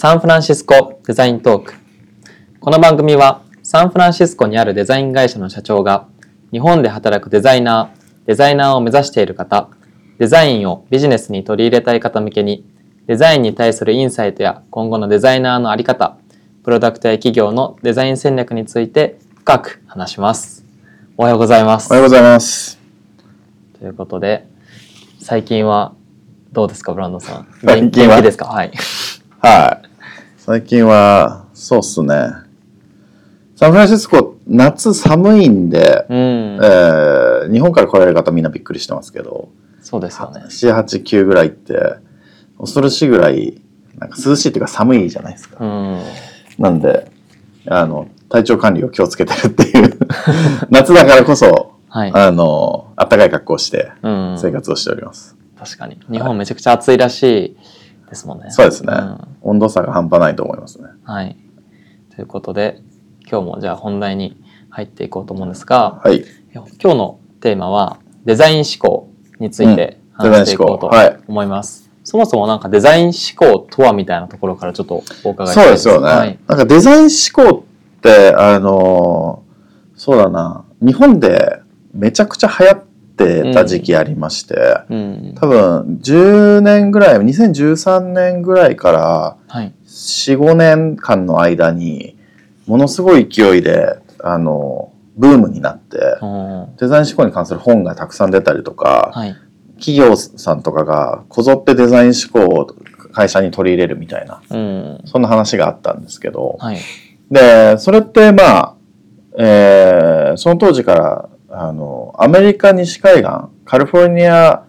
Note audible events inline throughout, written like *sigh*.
サンフランシスコデザイントーク。この番組はサンフランシスコにあるデザイン会社の社長が日本で働くデザイナー、デザイナーを目指している方、デザインをビジネスに取り入れたい方向けにデザインに対するインサイトや今後のデザイナーのあり方、プロダクトや企業のデザイン戦略について深く話します。おはようございます。おはようございます。ということで、最近はどうですか、ブランドさん。最近は？ですか？はい。はい。最近は、そうっすね。サンフランシスコ、夏寒いんで、うん、えー、日本から来られる方みんなびっくりしてますけど、そうですよね。7、8、9ぐらいって、恐ろしいぐらい、なんか涼しいっていうか寒いじゃないですか。うん、なんで、あの、体調管理を気をつけてるっていう *laughs* 夏だからこそ、はい、あの、暖かい格好をして生活をしております。うん、確かに。日本めちゃくちゃ暑いらしいですもんね。そうですね、うん、温度差が半端ないと思いますね。はい。ということで、今日もじゃあ本題に入っていこうと思うんですが、はい、今日のテーマはデザイン思考について話していこうと思います。そもそもなんかデザイン思考とはみたいなところからちょっとお伺いしたいです。そうですよね。はい、なんかデザイン思考って、あの、そうだな、日本でめちゃくちゃ流行ってた時期ありまして、うん、多分10年ぐらい、2013年ぐらいから4、5年間の間に、ものすごい勢いで、あの、ブームになって、デザイン思考に関する本がたくさん出たりとか、はい。企業さんとかがこぞってデザイン思考を会社に取り入れるみたいな、うん、そんな話があったんですけど、はい、で、それってまあ、えー、その当時からあのアメリカ西海岸カリフォルニア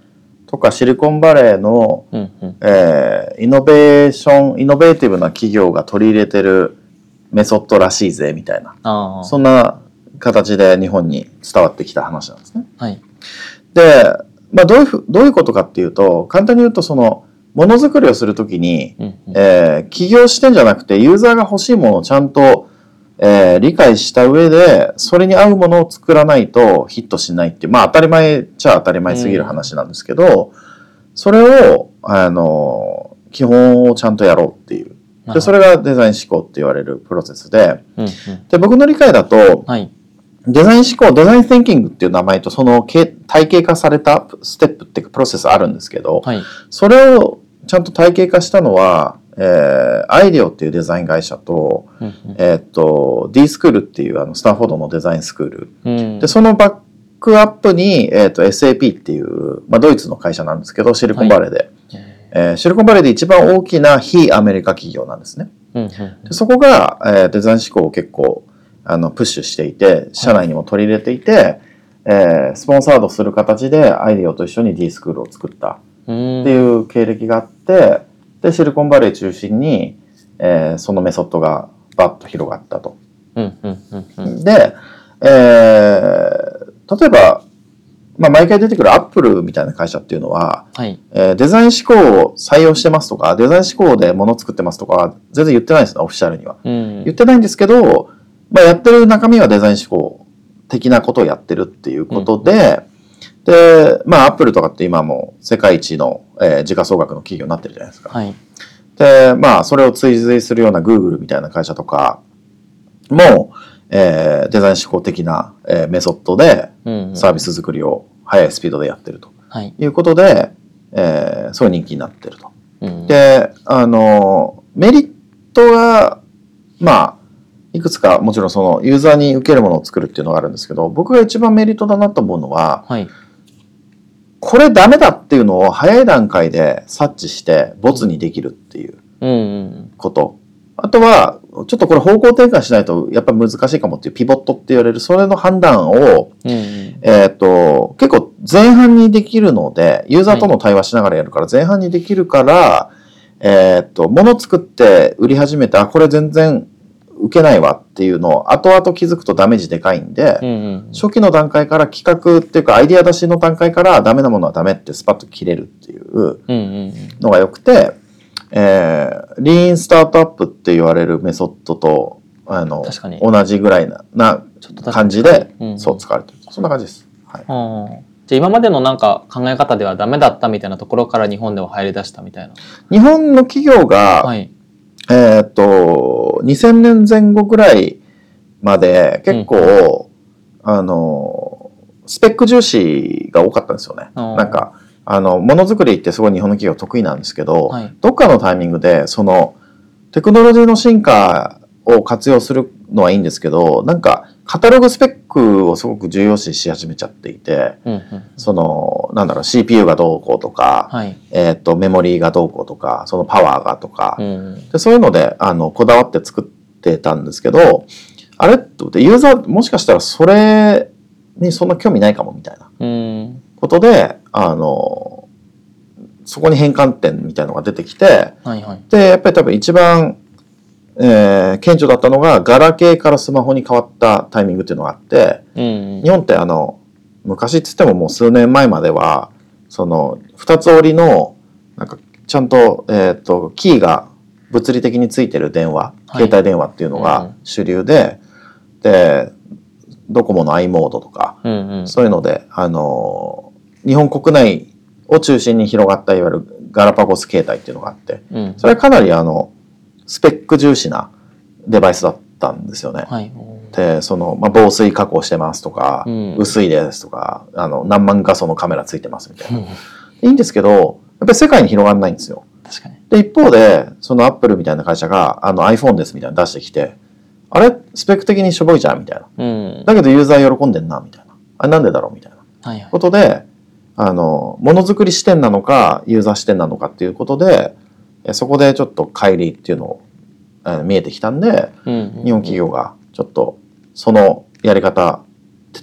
とかシリコンバレーの、うんうん、えー、イノベーションイノベーティブな企業が取り入れてるメソッドらしいぜみたいな。そんな形で日本に伝わってきた話なんですね。はい、でまあ、どういうふどういうことかっていうと簡単に言うとそのものづくりをするときに、うんうん、えー、起業してんじゃなくてユーザーが欲しいものをちゃんと、えー、理解した上でそれに合うものを作らないとヒットしないっていうまあ当たり前っちゃ当たり前すぎる話なんですけど、うん、それをあの基本をちゃんとやろうっていう。でそれがデザイン思考って言われるプロセスでうんうん、で僕の理解だと、はい。デザイン思考、デザイン thinking っていう名前とその体系化されたステップっていうかプロセスあるんですけど、はい、それをちゃんと体系化したのは、えー、アイデオっていうデザイン会社と、うんうん、えっと、D スクールっていうあのスタンフォードのデザインスクール。うん、で、そのバックアップに、えっ、ー、と、SAP っていう、まあ、ドイツの会社なんですけど、シリコンバレーで。はい、えー、シリコンバレーで一番大きな非アメリカ企業なんですね。うんうん、でそこが、えー、デザイン思考を結構あの、プッシュしていて、社内にも取り入れていて、えー、スポンサードする形でアイディオと一緒に D スクールを作ったっていう経歴があって、で、シリコンバレー中心に、えー、そのメソッドがバッと広がったと。で、えー、例えば、まあ、毎回出てくるアップルみたいな会社っていうのは、はい、えー、デザイン思考を採用してますとか、デザイン思考で物を作ってますとか、全然言ってないんですよ、オフィシャルには。うん、言ってないんですけど、まあ、やってる中身はデザイン思考的なことをやってるっていうことで、うん、で、まあ、アップルとかって今も世界一の、えー、時価総額の企業になってるじゃないですか。はい、で、まあ、それを追随するような Google みたいな会社とかも、えー、デザイン思考的な、えー、メソッドでサービス作りを速いスピードでやってると。い。うことで、はい、えー、そういう人気になってると。うん、で、あの、メリットが、まあ、いくつかもちろんそのユーザーに受けるものを作るっていうのがあるんですけど僕が一番メリットだなと思うのは、はい、これダメだっていうのを早い段階で察知してボツにできるっていうこと、あとはちょっとこれ方向転換しないとやっぱ難しいかもっていうピボットって言われるそれの判断を、うんうん、えっ、と結構前半にできるのでユーザーとの対話しながらやるから前半にできるから、はい、えっ、と物作って売り始めてあこれ全然受けないわっていうのを後々気づくとダメージでかいんで、うんうん、初期の段階から企画っていうかアイディア出しの段階からダメなものはダメってスパッと切れるっていうのが良くて、えー、リーンスタートアップって言われるメソッドとあの同じぐらいなな感じで、うん、そう使われてる。そんな感じです。はい、じゃ今までのなんか考え方ではダメだったみたいなところから日本では入り出したみたいな。日本の企業が、はいえーっと、2000年前後ぐらいまで結構、あの、スペック重視が多かったんですよね。なんか、あの、ものづくりってすごい日本の企業得意なんですけど、はい。どっかのタイミングで、その、テクノロジーの進化を活用するのはいいんですけど、なんか、カタログスペックをすごく重要視し始めちゃっていて、うんうん。その、なんだろう、CPU がどうこうとか、はい。えーっと、メモリーがどうこうとか、そのパワーがとか、うん。でそういうので、あの、こだわって作ってたんですけど、あれと思って、ユーザー、もしかしたらそれにそんな興味ないかもみたいなうん。ことで、あの、そこに変換点みたいなのが出てきて、はいはい。で、やっぱり多分一番、えー顕著だったのが、ガラケーからスマホに変わったタイミングっていうのがあって、うん。日本ってあの、昔っつってももう数年前までは、その、二つ折りの、なんか、ちゃんと、えっ、と、キーが物理的についてる電話、はい携帯電話っていうのうんが主流で、で、ドコモの i モードとか、うんうん。そういうので、あの、日本国内を中心に広がったいわゆるガラパゴス携帯っていうのがあって、うん。それはかなりあの、スペック重視なデバイスだったんですよね。はい。で、その、まあ、防水加工してますとか、うん薄いですとか、あの、何万画素のカメラついてますみたいな。うんいいんですけど、やっぱり世界に広がらないんですよ。確かに。で、一方で、そのアップルみたいな会社が、あの iPhone ですみたいなの出してきて、あれ？スペック的にしょぼいじゃんみたいな。うん。だけどユーザー喜んでんな、みたいな。あれ？なんでだろうみたいなはいはい。ことで、あの、ものづくり視点なのか、ユーザー視点なのかっていうことで、えそこでちょっと乖離っていうのを、えー見えてきたんで、うん。日本企業がちょっとそのやり方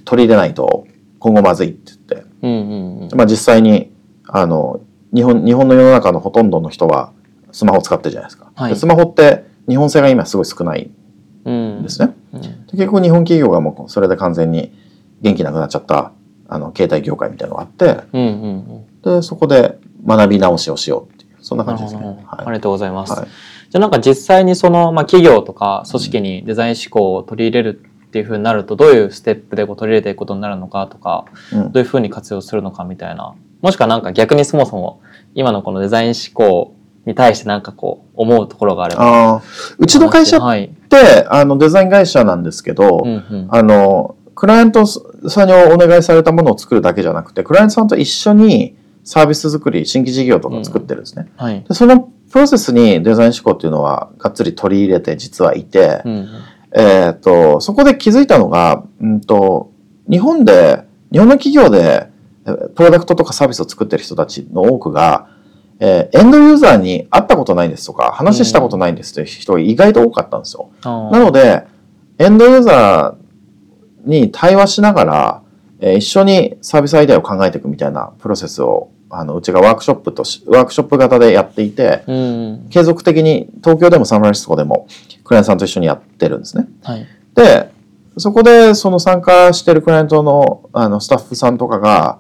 取り入れないと今後まずいって言って、うんうんうん。まあ、実際にあの日本日本の世の中のほとんどの人はスマホを使ってるじゃないですか、はいでスマホって日本製が今すごい少ないうんんですね、うんで結局日本企業がもうそれで完全に元気なくなっちゃったあの携帯業界みたいなのがあってうんうんうん。でそこで学び直しをしようっていうそんな感じですね。はい。りがとうございます。はい。じゃあなんか実際にその、まあ、企業とか組織にデザイン思考を取り入れるっていうふうになるとどういうステップでこう取り入れていくことになるのかとかうん。どういうふうに活用するのかみたいな。もしくはなんか逆にそもそも今のこのデザイン思考に対してなんかこう思うところがあれば。うちの会社っはい。てあのデザイン会社なんですけど、うんうん。あの、クライアントさんにお願いされたものを作るだけじゃなくて、クライアントさんと一緒にサービス作り、新規事業とかを作ってるんですね。はい。でそのプロセスにデザイン思考っていうのはがっつり取り入れて実はいて、うんうん。えっ、と、そこで気づいたのが、うんと、日本で、日本の企業で、えプロダクトとかサービスを作ってる人たちの多くが、えーエンドユーザーに会ったことないですとか、話したことないですという人が意外と多かったんですよ。あー。なので、エンドユーザーに対話しながら、えー一緒にサービスアイデアを考えていくみたいなプロセスを、あの、うちがワークショップとし、ワークショップ型でやっていて、うん継続的に東京でもサンフランシスコでもクライアントさんと一緒にやってるんですね。はいで、そこでその参加してるクライアントのあのスタッフさんとかが、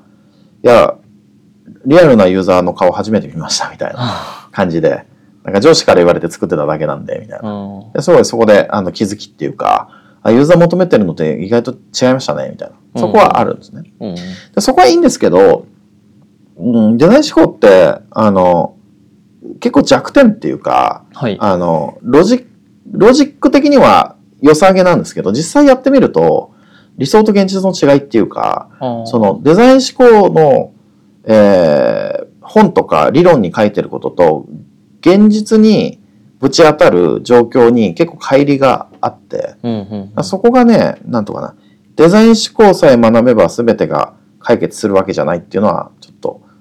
いや、リアルなユーザーの顔初めて見ましたみたいな感じで、なんか上司から言われて作ってただけなんで、みたいな。うんですごいそこであの気づきっていうか、あユーザー求めてるのって意外と違いましたね、みたいな。そこはあるんですね。うんでそこはいいんですけど、うん、デザイン思考って、あの、結構弱点っていうか、はい。あの、ロジック、ロジック的には良さげなんですけど、実際やってみると、理想と現実の違いっていうか、そのデザイン思考の、えー本とか理論に書いてることと、現実にぶち当たる状況に結構乖離があって、うんうんうん。そこがね、なんとかな、デザイン思考さえ学べば全てが解決するわけじゃないっていうのは、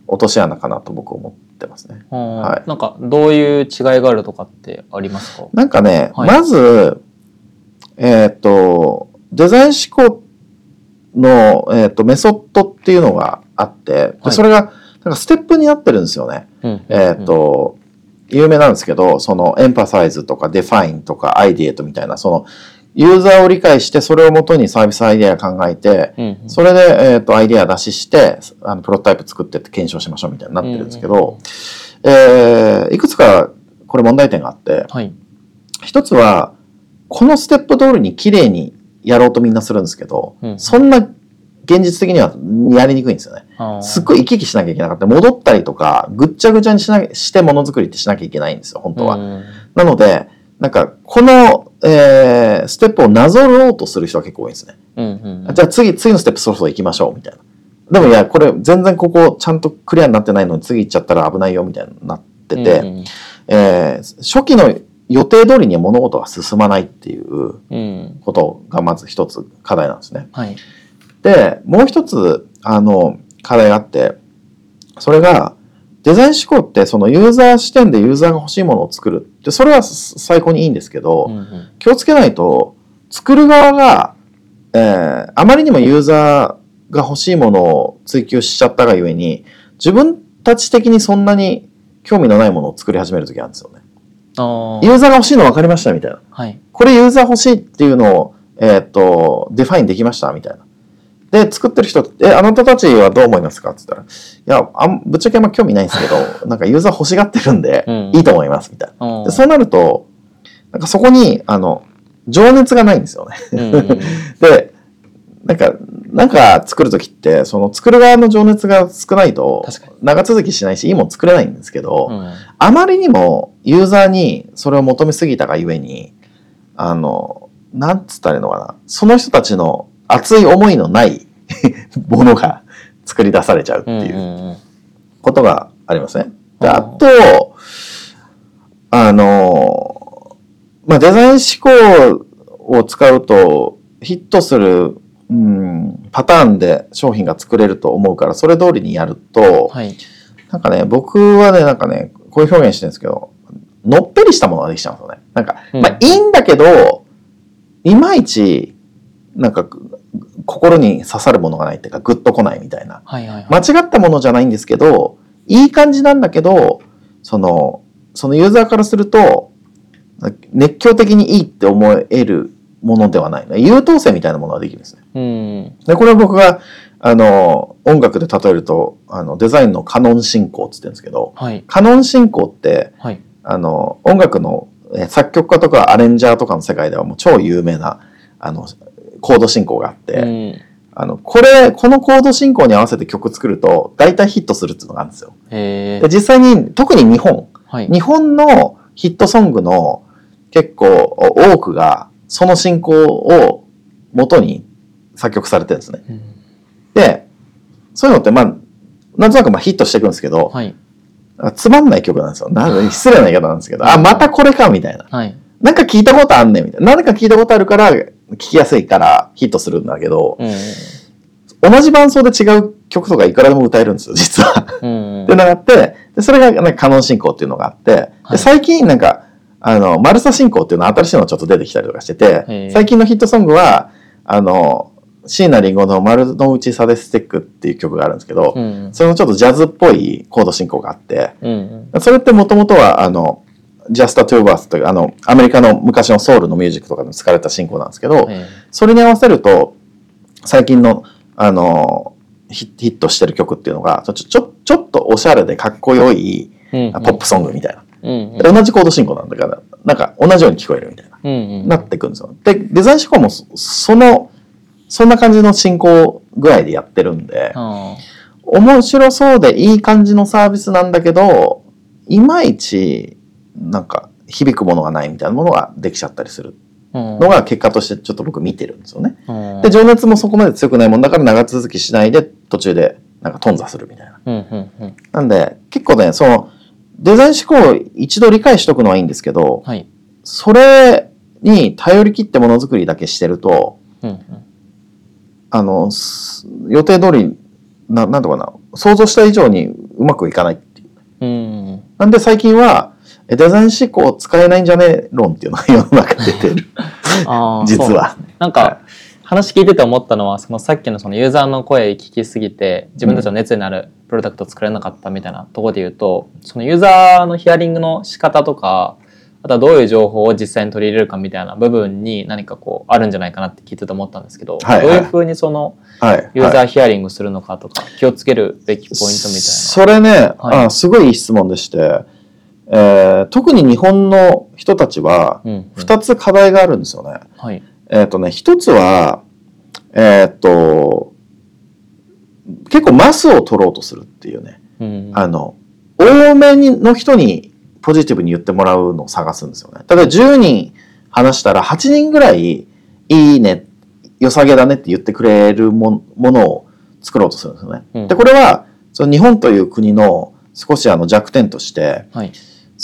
落とし穴かなと僕思ってますね。はい。なんかどういう違いがあるとかってありますか？なんかね、はい。まず、えっ、と、デザイン思考の、えー、とメソッドっていうのがあって、ではい。それがなんかステップになってるんですよね。うんえっ、と、有名なんですけど、その empathize とか define とか ideate みたいな、そのユーザーを理解してそれをもとにサービスアイデア考えて、うんうんそれで、えっ、と、アイデア出しして、あの、プロトタイプ作ってって検証しましょうみたいになってるんですけど、えーいくつかこれ問題点があって、はい一つは、このステップ通りに綺麗にやろうとみんなするんですけど、うんそんな現実的にはやりにくいんですよね。すっごい行き来しなきゃいけなかった。戻ったりとか、ぐっちゃぐちゃにしなしてものづくりってしなきゃいけないんですよ、本当は。うんなので、なんか、この、えー、ステップをなぞろうとする人は結構多いんですね。うんうんじゃあ次、次のステップそろそろ行きましょう、みたいな。でもいや、これ全然ここちゃんとクリアになってないのに次行っちゃったら危ないよ、みたいになってて、うんえー初期の予定通りには物事が進まないっていううんうんことがまず一つ課題なんですね。はいで、もう一つ、あの、課題があって、それが、デザイン思考ってそのユーザー視点でユーザーが欲しいものを作る。で、それは最高にいいんですけど、うんうん気をつけないと、作る側が、えーあまりにもユーザーが欲しいものを追求しちゃったがゆえに、自分たち的にそんなに興味のないものを作り始めるときあるんですよね。ユーザーが欲しいの分かりましたみたいな。はいこれユーザー欲しいっていうのを、えーっと、 define できましたみたいな。で、作ってる人って、え、あなたたちはどう思いますか？って言ったら、いや、あんぶっちゃけあんま興味ないんですけど、*laughs* なんかユーザー欲しがってるんで、うん。いいと思いますみたいな。でそうなると、なんかそこに、あの、情熱がないんですよね。*laughs* で、なんか、なんか作るときって、その作る側の情熱が少ないと長続きしないし、いいもん作れないんですけど、うん。あまりにもユーザーにそれを求めすぎたがゆえに、あの、なんつったらいいのかな、その人たちの熱い思いのない *laughs* ものが作り出されちゃうっていううんことがありますね。で、うんあと、あの、まあ、デザイン思考を使うとヒットする、うん、パターンで商品が作れると思うから、それ通りにやると、はいなんかね、僕はね、なんかね、こういう表現してるんですけど、のっぺりしたものができちゃうんですよね。なんか、うんまあいいんだけど、いまいち、なんか、心に刺さるものがないっていうか、グッとこないみたいな。はいはいはい間違ったものじゃないんですけど、いい感じなんだけど、その、そのユーザーからすると、熱狂的にいいって思えるものではない。優等生みたいなものができるんですね。うんで、これは僕が、あの、音楽で例えると、あの、デザインのカノン進行って言ってるんですけど、はいカノン進行って、はいあの、音楽のえー作曲家とかアレンジャーとかの世界ではもう超有名な、あの、コード進行があって、うんあの、これ、このコード進行に合わせて曲作ると、大体ヒットするっていうのがあるんですよ。へで、実際に、特に日本、はい日本のヒットソングの結構多くが、その進行を元に作曲されてるんですね。うんで、そういうのって、まあ、なんとなくまあヒットしていくんですけど、はいつまんない曲なんですよ。なん失礼な言い方なんですけど、あ、またこれかみたいな。はいなんか聞いたことあんねんみたいな。何か聞いたことあるから、聞きやすいからヒットするんだけど、うん同じ伴奏で違う曲とかいくらでも歌えるんですよ、実は。うんっていうのがあって、でそれがなんかカノン進行っていうのがあって、はい。で最近なんか、あの、マルサ進行っていうのは新しいのちょっと出てきたりとかしてて最近のヒットソングは、あの、椎名林檎の丸の内サデステックっていう曲があるんですけど、うんそれもちょっとジャズっぽいコード進行があって、うんそれってもともとは、あの、Just a Two Bass という、あの、アメリカの昔のソウルのミュージックとかでも使われた進行なんですけど、えそれに合わせると、最近の、あの、ヒヒットしてる曲っていうのが、ちょ、ちょ、ちょっとおしゃれでかっこよい、ポップソングみたいな。うんで同じコード進行なんだから、なんか同じように聞こえるみたいな、うんうん。なってくるんですよ。で、デザイン思考もそその、そんな感じの進行ぐらいでやってるんで、あ。面白そうでいい感じのサービスなんだけど、いまいち、なんか、響くものがないみたいなものができちゃったりする。のが結果としてちょっと僕見てるんですよね。うん。で、情熱もそこまで強くないもんだから長続きしないで途中でなんか頓挫するみたいな。うんうんうん。なんで、結構ね、その、デザイン思考を一度理解しとくのはいいんですけど、はい。それに頼り切ってものづくりだけしてると、うんうん。あの、す予定通り、ななんとかな、想像した以上にうまくいかないっていう。うん。なんで最近は、えデザイン思考使えないんじゃねえ論っていうのが世の中に出てる。*laughs* *laughs* 実はなんか話聞いてて思ったのはそのさっきのそのユーザーの声聞きすぎて自分たちの熱になるプロダクトを作れなかったみたいなところで言うとそのユーザーのヒアリングの仕方とかあとはどういう情報を実際に取り入れるかみたいな部分に何かこうあるんじゃないかなって聞いてて思ったんですけど、はいはいどういうふうにそのはい。ユーザはいーヒアリングするのかとか気をつけるべきポイントみたいな。それね、はいあすごいいい質問でして、えー特に日本の人たちはうんうん2つ課題があるんですよね。はいえっ、とね、一つは、えっ、と、結構マスを取ろうとするっていうね。うんあの、多めにの人にポジティブに言ってもらうのを探すんですよね。例えば10人話したら8人ぐらいいいね、良さげだねって言ってくれるものを作ろうとするんですよね。うん、で、これはその日本という国の少しあの弱点として、はい、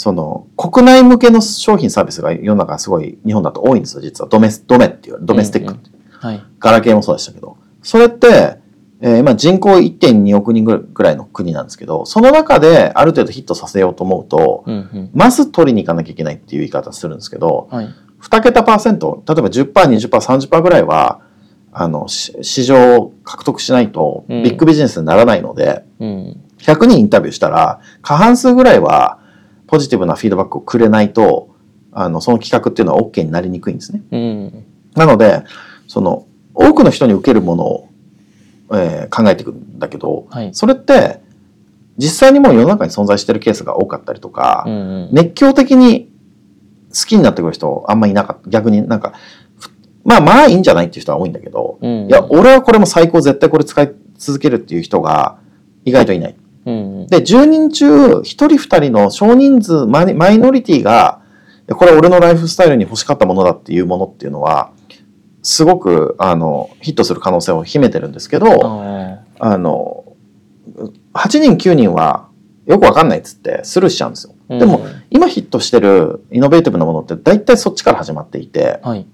その国内向けの商品サービスが世の中すごい日本だと多いんですよ、実は。ドメス、ドメっていう、ドメスティックって。うんうんはい、ガラケーもそうでしたけど。それって、えー、今人口1.2億人ぐらいの国なんですけど、その中である程度ヒットさせようと思うと、うんうん、まず取りに行かなきゃいけないっていう言い方するんですけど、はい、2桁パーセント、例えば10%、20%、30%ぐらいは、あの、市場を獲得しないとビッグビジネスにならないので、うん、100人インタビューしたら、過半数ぐらいはポジティブなフィードバックをくれないと、あの、その企画っていうのは OK になりにくいんですね。うん、なので、その、多くの人に受けるものをえー、考えていくんだけど、はい、それって実際にもう世の中に存在してるケースが多かったりとか、うんうん、熱狂的に好きになってくる人あんまりいなかった。逆になんかまあまあいいんじゃないっていう人は多いんだけど、うんうん、いや俺はこれも最高絶対これ使い続けるっていう人が意外といない。で10人中1人2人の少人数マイノリティがこれ俺のライフスタイルに欲しかったものだっていうものっていうのはすごくあのヒットする可能性を秘めてるんですけどあの8人9人はよくわかんないっつってスルーしちゃうんですよ。うん、でも今ヒットしてるイノベーティブなものって大体そっちから始まっていて、はい、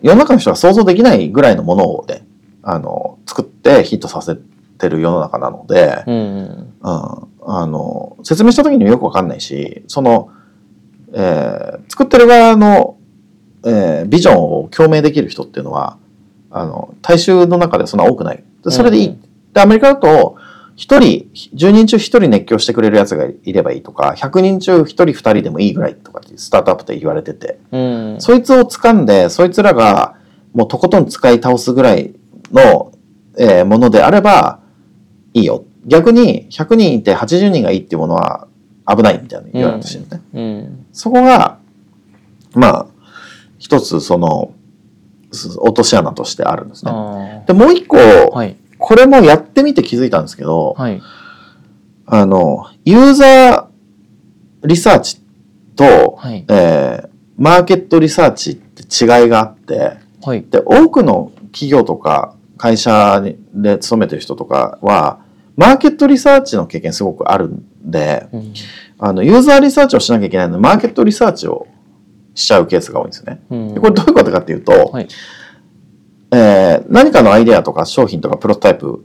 世の中の人が想像できないぐらいのものをねあの作ってヒットさせてる世の中なので、うん、うん、あの説明した時にもよくわかんないしその、えー、作ってる側のえー、ビジョンを共鳴できる人っていうのは、あの、大衆の中でそんな多くない。それでいい。うん、で、アメリカだと、一人、10人中一人熱狂してくれるやつがいればいいとか、100人中一人二人でもいいぐらいとかってスタートアップって言われてて、うん、そいつを掴んで、そいつらがもうとことん使い倒すぐらいの、えー、ものであればいいよ。逆に100人いて80人がいいっていうものは危ないみたいな言われたしね、うん。うん、そこが、まあ、一つその落とし穴としてあるんですね。でもう一個、はい、これもやってみて気づいたんですけど、はい、あのユーザーリサーチと、はい、えー、マーケットリサーチって違いがあって、はい、で多くの企業とか会社で勤めてる人とかはマーケットリサーチの経験すごくあるんで、うん、あのユーザーリサーチをしなきゃいけないのでマーケットリサーチをしちゃうケースが多いんですよね。うん、これどういうことかっていうと、はい、えー、何かのアイデアとか商品とかプロトタイプ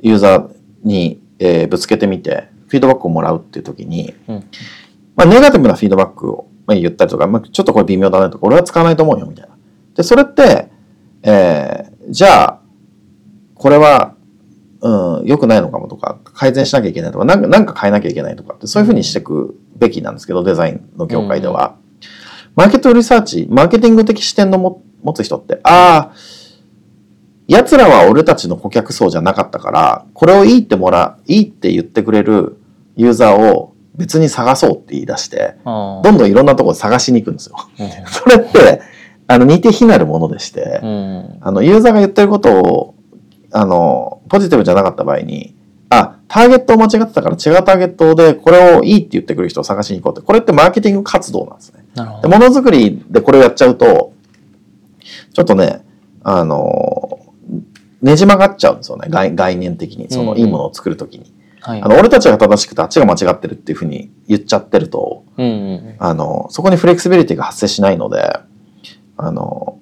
ユーザーに、えー、ぶつけてみてフィードバックをもらうっていう時に、うん、まあ、ネガティブなフィードバックを、まあ、言ったりとか、まあ、ちょっとこれ微妙だねとか俺は使わないと思うよみたいな。でそれって、えー、じゃあこれはうん、良くないのかもとか、改善しなきゃいけないとか、なんか変えなきゃいけないとかって、そういうふうにしていくべきなんですけど、デザインの業界では。マーケットリサーチ、マーケティング的視点のも持つ人って、ああ、奴らは俺たちの顧客層じゃなかったから、これをいいってもら、いいって言ってくれるユーザーを別に探そうって言い出して、どんどんいろんなところ探しに行くんですよ。*laughs* それって、あの、似て非なるものでして、うん、あの、ユーザーが言ってることを、あの、ポジティブじゃなかった場合に、あ、ターゲットを間違ってたから違うターゲットでこれをいいって言ってくる人を探しに行こうって。これってマーケティング活動なんですね。なるほど。ものづくりでこれをやっちゃうと、ちょっとね、あの、ねじ曲がっちゃうんですよね。概概念的に。そのいいものを作るときに。はい、あの俺たちが正しくてあっちが間違ってるっていうふうに言っちゃってると、うんうん、あのそこにフレキシビリティが発生しないのであの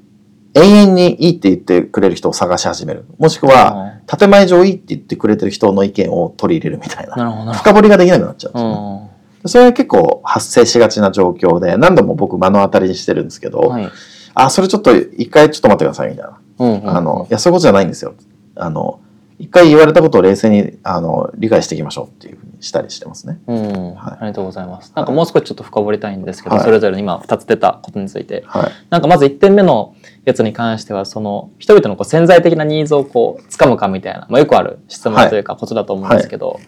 永遠にいいって言ってくれる人を探し始める。もしくは、建前上いいって言ってくれてる人の意見を取り入れるみたいな。深掘りができなくなっちゃうんですね。それは結構発生しがちな状況で、何度も僕目の当たりにしてるんですけど、はい、あ、それちょっと一回ちょっと待ってくださいみたいな。うんうんうん、あの、いや、そういうことじゃないんですよ。あの、一回言われたことを冷静にあの理解していきましょうっていうふうにしたりしてますね。うん、はい、ありがとうございます。なんかもう少しちょっと深掘りたいんですけど、はい、それぞれ今2つ出たことについて、はい、なんかまず1点目のやつに関してはその人々のこう潜在的なニーズをこう掴むかみたいな、まあ、よくある質問というかことだと思うんですけど、はい、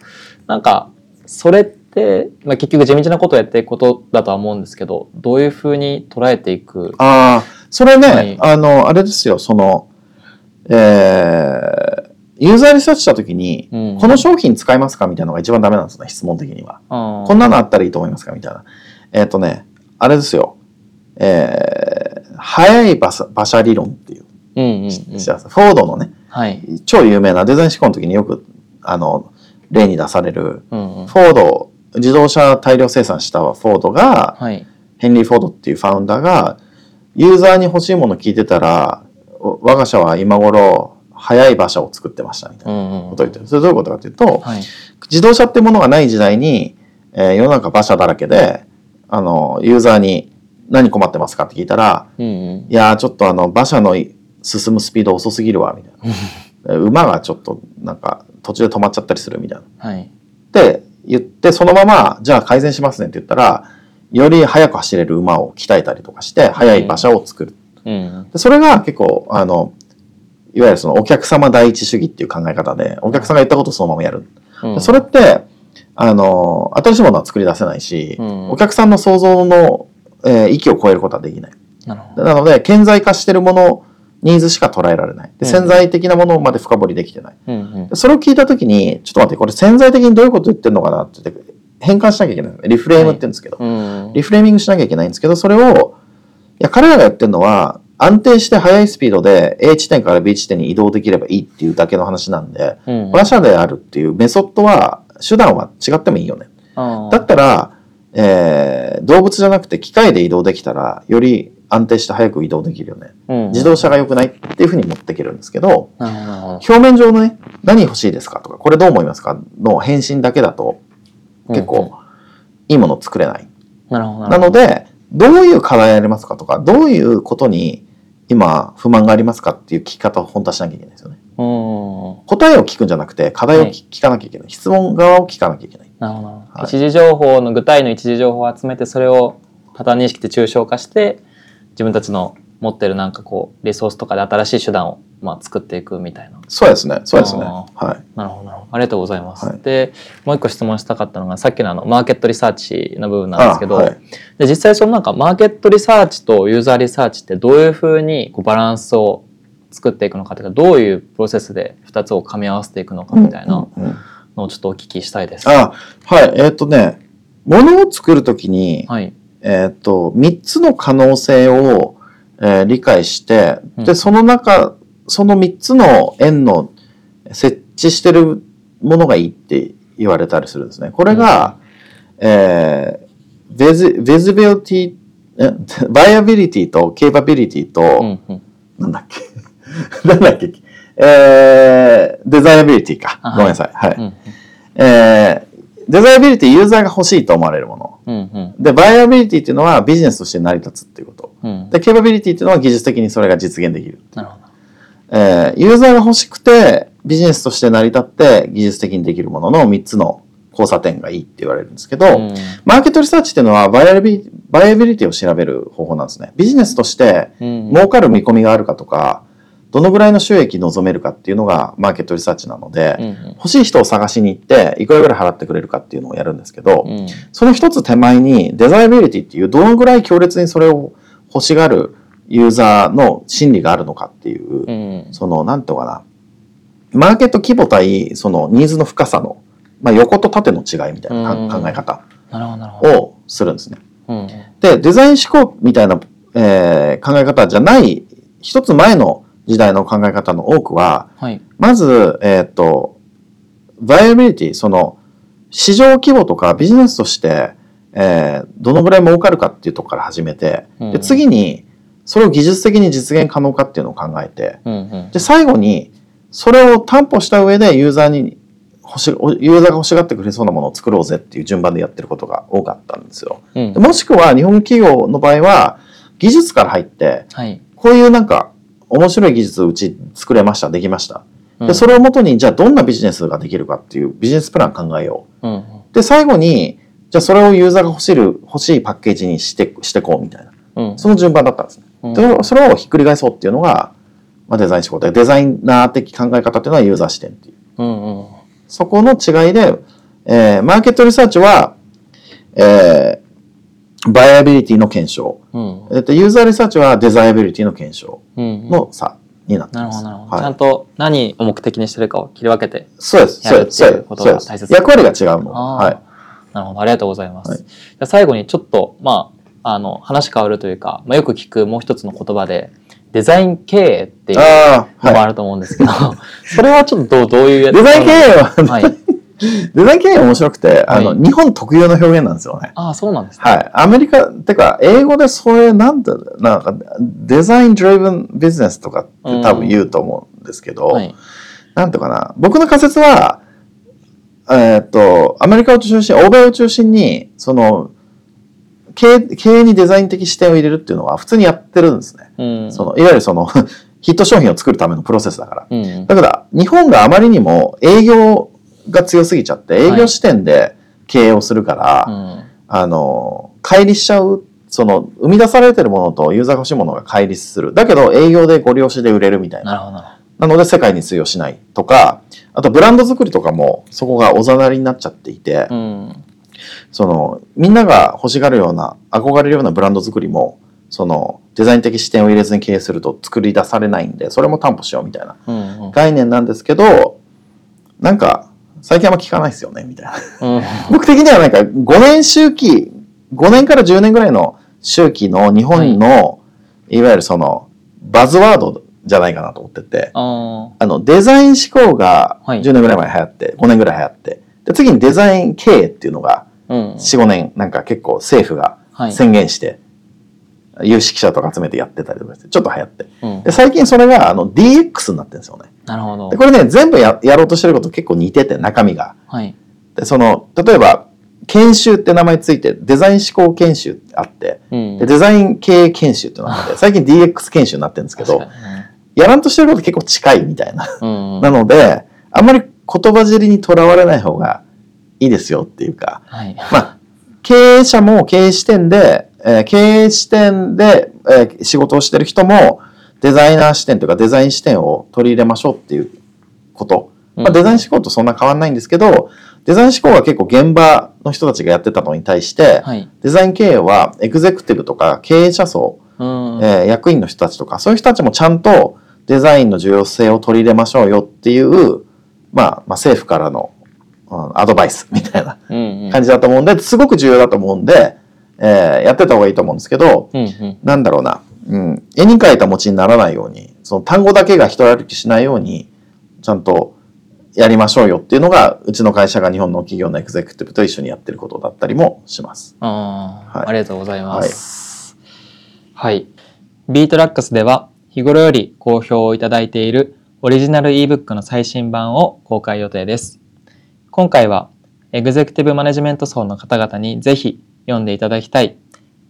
なんかそれって、まあ、結局地道なことをやっていくことだとは思うんですけどどういうふうに捉えていくああそれね、はい、あのあれですよそのえーユーザーリサーチした時に、うんこの商品使いますかみたいなのが一番ダメなんですね、質問的には。ここんなのあったらいいと思いますかみたいな。えっ、とね、あれですよ。えー、速い馬車馬車理論っていう、うんうんうん。フォードのね、はい。超有名なデザイン思考の時によく、あの、例に出される、うんうん。フォード、自動車大量生産したフォードが、はい。ヘンリー・フォードっていうファウンダーが、ユーザーに欲しいもの聞いてたら、お我が社は今頃、速い馬車を作ってましたみたいなうんうん。ことを言ってる。それどういうことかというと、はい。自動車ってものがない時代に、えー世の中馬車だらけで、あの、ユーザーに何困ってますかって聞いたら、うんうん。いやーちょっとあの、馬車の進むスピード遅すぎるわ、みたいな。え *laughs* 馬がちょっとなんか途中で止まっちゃったりするみたいな。はい。って言って、そのまま、じゃあ改善しますねって言ったら、より速く走れる馬を鍛えたりとかして、速い馬車を作る。うんでそれが結構、あの、いわゆるそのお客様第一主義っていう考え方で、お客さんが言ったことをそのままやる。うん。でそれって、あの、新しいものは作り出せないし、うんお客さんの想像の、えー域を超えることはできない。な。なので、顕在化してるもの、ニーズしか捉えられない。でうん潜在的なものまで深掘りできてない。うんうん。でそれを聞いたときに、ちょっと待って、これ潜在的にどういうこと言ってんのかなって言って、変換しなきゃいけない。リフレームって言うんですけど、うん。リフレーミングしなきゃいけないんですけど、それを、いや、彼らがやってるのは、安定して速いスピードで A 地点から B 地点に移動できればいいっていうだけの話なんで、うん。馬車であるっていうメソッドは、手段は違ってもいいよね。だったら、えー動物じゃなくて機械で移動できたら、より安定して速く移動できるよね。うん。自動車が良くないっていうふうに持っていけるんですけど。表面上のね、何欲しいですかとか、これどう思いますかの返信だけだと、結うん構、いいもの作れない。なるほど。なので、どういう課題ありますかとか、どういうことに今不満がありますかっていう聞き方を本当はしなきゃいけないですよね。うん。答えを聞くんじゃなくて、課題を聞,、はい聞かなきゃいけない。質問側を聞かなきゃいけない。なるほど。はい一時情報の具体の一時情報を集めてそれをパターン認識で抽象化して自分たちの持ってるなんかこうリソースとかで新しい手段をまあ作っていくみたいな。そうですね。そうですね。あはい。なるほどなるほど。ありがとうございます。はいでもう一個質問したかったのがさっきのあのマーケットリサーチの部分なんですけど、あはいで実際そのなんかマーケットリサーチとユーザーリサーチってどういうふうにこうバランスを作っていくのかというかどういうプロセスで2つを噛み合わせていくのかみたいなうんうんのをちょっとお聞きしたいです。あ、はい。えっ、とね、ものを作るときに、はい。えっ、と、3つの可能性を、えー理解して、うんで、その中、その3つの円の設置してるものがいいって言われたりするんですね。これが、えー、ベズ、 feasibility、え viability と capability と、うんうん。なんだっけ？*laughs* なんだっけ？えー、 desirability かあ。ごめんなさい。はい。うんえー、 desirability、ユーザーが欲しいと思われるもの。うんうんで、 viability っていうのはビジネスとして成り立つっていうこと。うん。で、 capability っていうのは技術的にそれが実現できる。なるほど。えー、ユーザーが欲しくて、ビジネスとして成り立って技術的にできるものの3つの交差点がいいって言われるんですけど、うんマーケットリサーチっていうのは viabili viability を調べる方法なんですね。ビジネスとしてうん儲かる見込みがあるかとか、どのぐらいの収益望めるかっていうのがマーケットリサーチなので、うん欲しい人を探しに行って、いくらぐらい払ってくれるかっていうのをやるんですけど、うん。その一つ手前にデザイアビリティっていうどのぐらい強烈にそれを欲しがるユーザーの心理があるのかっていう、うん。その、なんていうのかな、マーケット規模対そのニーズの深さの、まあ、横と縦の違いみたいなうん。考え方。をするんですね。うん。で、デザイン思考みたいな、えー考え方じゃない、一つ前の時代の考え方の多くは、はい。まず、えーっと、バイアビリティ、その、市場規模とかビジネスとして、えーどのぐらい儲かるかっていうところから始めて、うんで次に、それを技術的に実現可能かっていうのを考えて、うんうんで、最後に、それを担保した上でユーザーに欲し、ユーザーが欲しがってくれそうなものを作ろうぜっていう順番でやってることが多かったんですよ。うんでもしくは、日本企業の場合は、技術から入って、はい。こういうなんか、面白い技術をうち作れました、できました。で、うんそれをもとに、じゃあどんなビジネスができるかっていうビジネスプラン考えようんうんう。で、最後に、じゃあそれをユーザーが欲しいる、欲しいパッケージにして、してこうみたいな。うんその順番だったんですね。うんでそれをひっくり返そうっていうのが、まあ、デザイン思考で、デザイナー的考え方っていうのはユーザー視点っていう。うんうんそこの違いで、えーマーケットリサーチは、えーバイアビリティの検証。うんえっと、ユーザーリサーチはデザイアビリティの検証うんの差になってなるほど、ます。なるほど。はいちゃんと何を目的にしてるかを切り分けて。そうです。そうです。そうですことが大切そうです。役割が違うの。はい。なるほど、ありがとうございます。はいじゃあ最後にちょっと、まあ、あの、話変わるというか、まあ、よく聞くもう一つの言葉で、デザイン経営っていうのもあると思うんですけど、*laughs* それはちょっとどうどういうやい。デザイン経営は、はい。デザイン経営面白くて、あの、はい日本特有の表現なんですよね。ああ、そうなんですね。はい。アメリカ、てか、英語でそういう、なんて、なんか、デザインドリブンビジネスとかって多分言うと思うんですけど、はい。なんていうかな、僕の仮説は、えーっと、アメリカを中心、欧米を中心に、その、経営経営にデザイン的視点を入れるっていうのは普通にやってるんですね。うん。その、いわゆるその、*laughs* ヒット商品を作るためのプロセスだから。うん。だから、日本があまりにも営業が強すぎちゃって、営業視点で経営をするから、うん。あの、乖離しちゃう、その、生み出されてるものとユーザーが欲しいものが乖離する。だけど、営業でご利用しで売れるみたいな。なので、世界に通用しないとか、あと、ブランド作りとかも、そこがおざなりになっちゃっていて、ど。うん。その、みんなが欲しがるような、憧れるようなブランド作りも、その、デザイン的視点を入れずに経営すると作り出されないんで、それも担保しようみたいなうん。うん。概念なんですけど、なんか、最近あんま聞かないですよね、みたいな。うん。*laughs* 僕的にはなんか5年周期、5年から10年ぐらいの周期の日本の、い、わゆるそのバズワードじゃないかなと思ってて、ああのデザイン思考がはい10年ぐらい前に流行って、5年ぐらい流行って、で次にデザイン経営っていうのがあ。うん。4、5年なんか結構政府がはい。宣言して、有識者とか集めてやってたりとかして、ちょっと流行って。うんで、最近それがあの DX になってるんですよね。なるほどで、。これね、全部ややろうとしてること結構似てて、中身が。はい。で、その、例えば、研修って名前ついて、デザイン思考研修ってあって、うん。でデザイン経営研修っていうのがあって、最近 DX 研修になってるんですけどやらんとしてること結構近いみたいな。にうん。うん。なので、あんまり言葉尻にとらわれない方がいいですよっていうか、はい。まあ、経営者も経営視点で、えー経営視点で、えー仕事をしてる人も、デザイナー視点というかデザイン視点を取り入れましょうっていうこと。まあ、うんデザイン思考とそんな変わんないんですけど、デザイン思考は結構現場の人たちがやってたのに対して、はい。デザイン経営はエグゼクティブとか経営者層、うん。えー役員の人たちとか、そういう人たちもちゃんとデザインの重要性を取り入れましょうよっていう、まあ、まあ、政府からの、うんアドバイスみたいな。感じだと思うんで、すごく重要だと思うんで、えーやってた方がいいと思うんですけど、うん。うん。なんだろうな、うん、絵に描いた餅にならないように、その単語だけが一人歩きしないように、ちゃんとやりましょうよっていうのが、うちの会社が日本の企業のエグゼクティブと一緒にやってることだったりもします。ああ、はいありがとうございます。はい。ビートラックスでは日頃より好評をいただいているオリジナル ebook の最新版を公開予定です。今回はエグゼクティブマネジメント層の方々にぜひ読んでいただきたい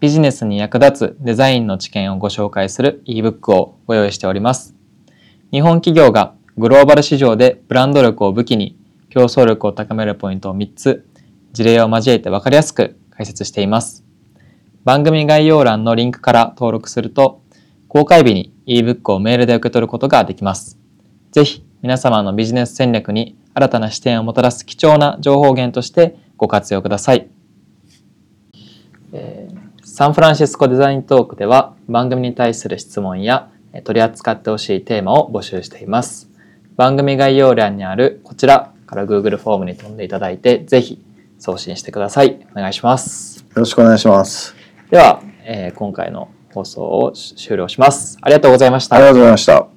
ビジネスに役立つデザインの知見をご紹介する ebook をご用意しております。日本企業がグローバル市場でブランド力を武器に競争力を高めるポイントを3つ事例を交えて分かりやすく解説しています。番組概要欄のリンクから登録すると、公開日に ebook をメールで受け取ることができます。ぜひ皆様のビジネス戦略に新たな視点をもたらす貴重な情報源としてご活用ください。えーサンフランシスコデザイントークでは番組に対する質問やえー取り扱ってほしいテーマを募集しています。番組概要欄にあるこちらから Google フォームに飛んでいただいて、ぜひ送信してください。お願いします。よろしくお願いします。では、えー今回の放送を終了します。ありがとうございましたあり。がとうございました。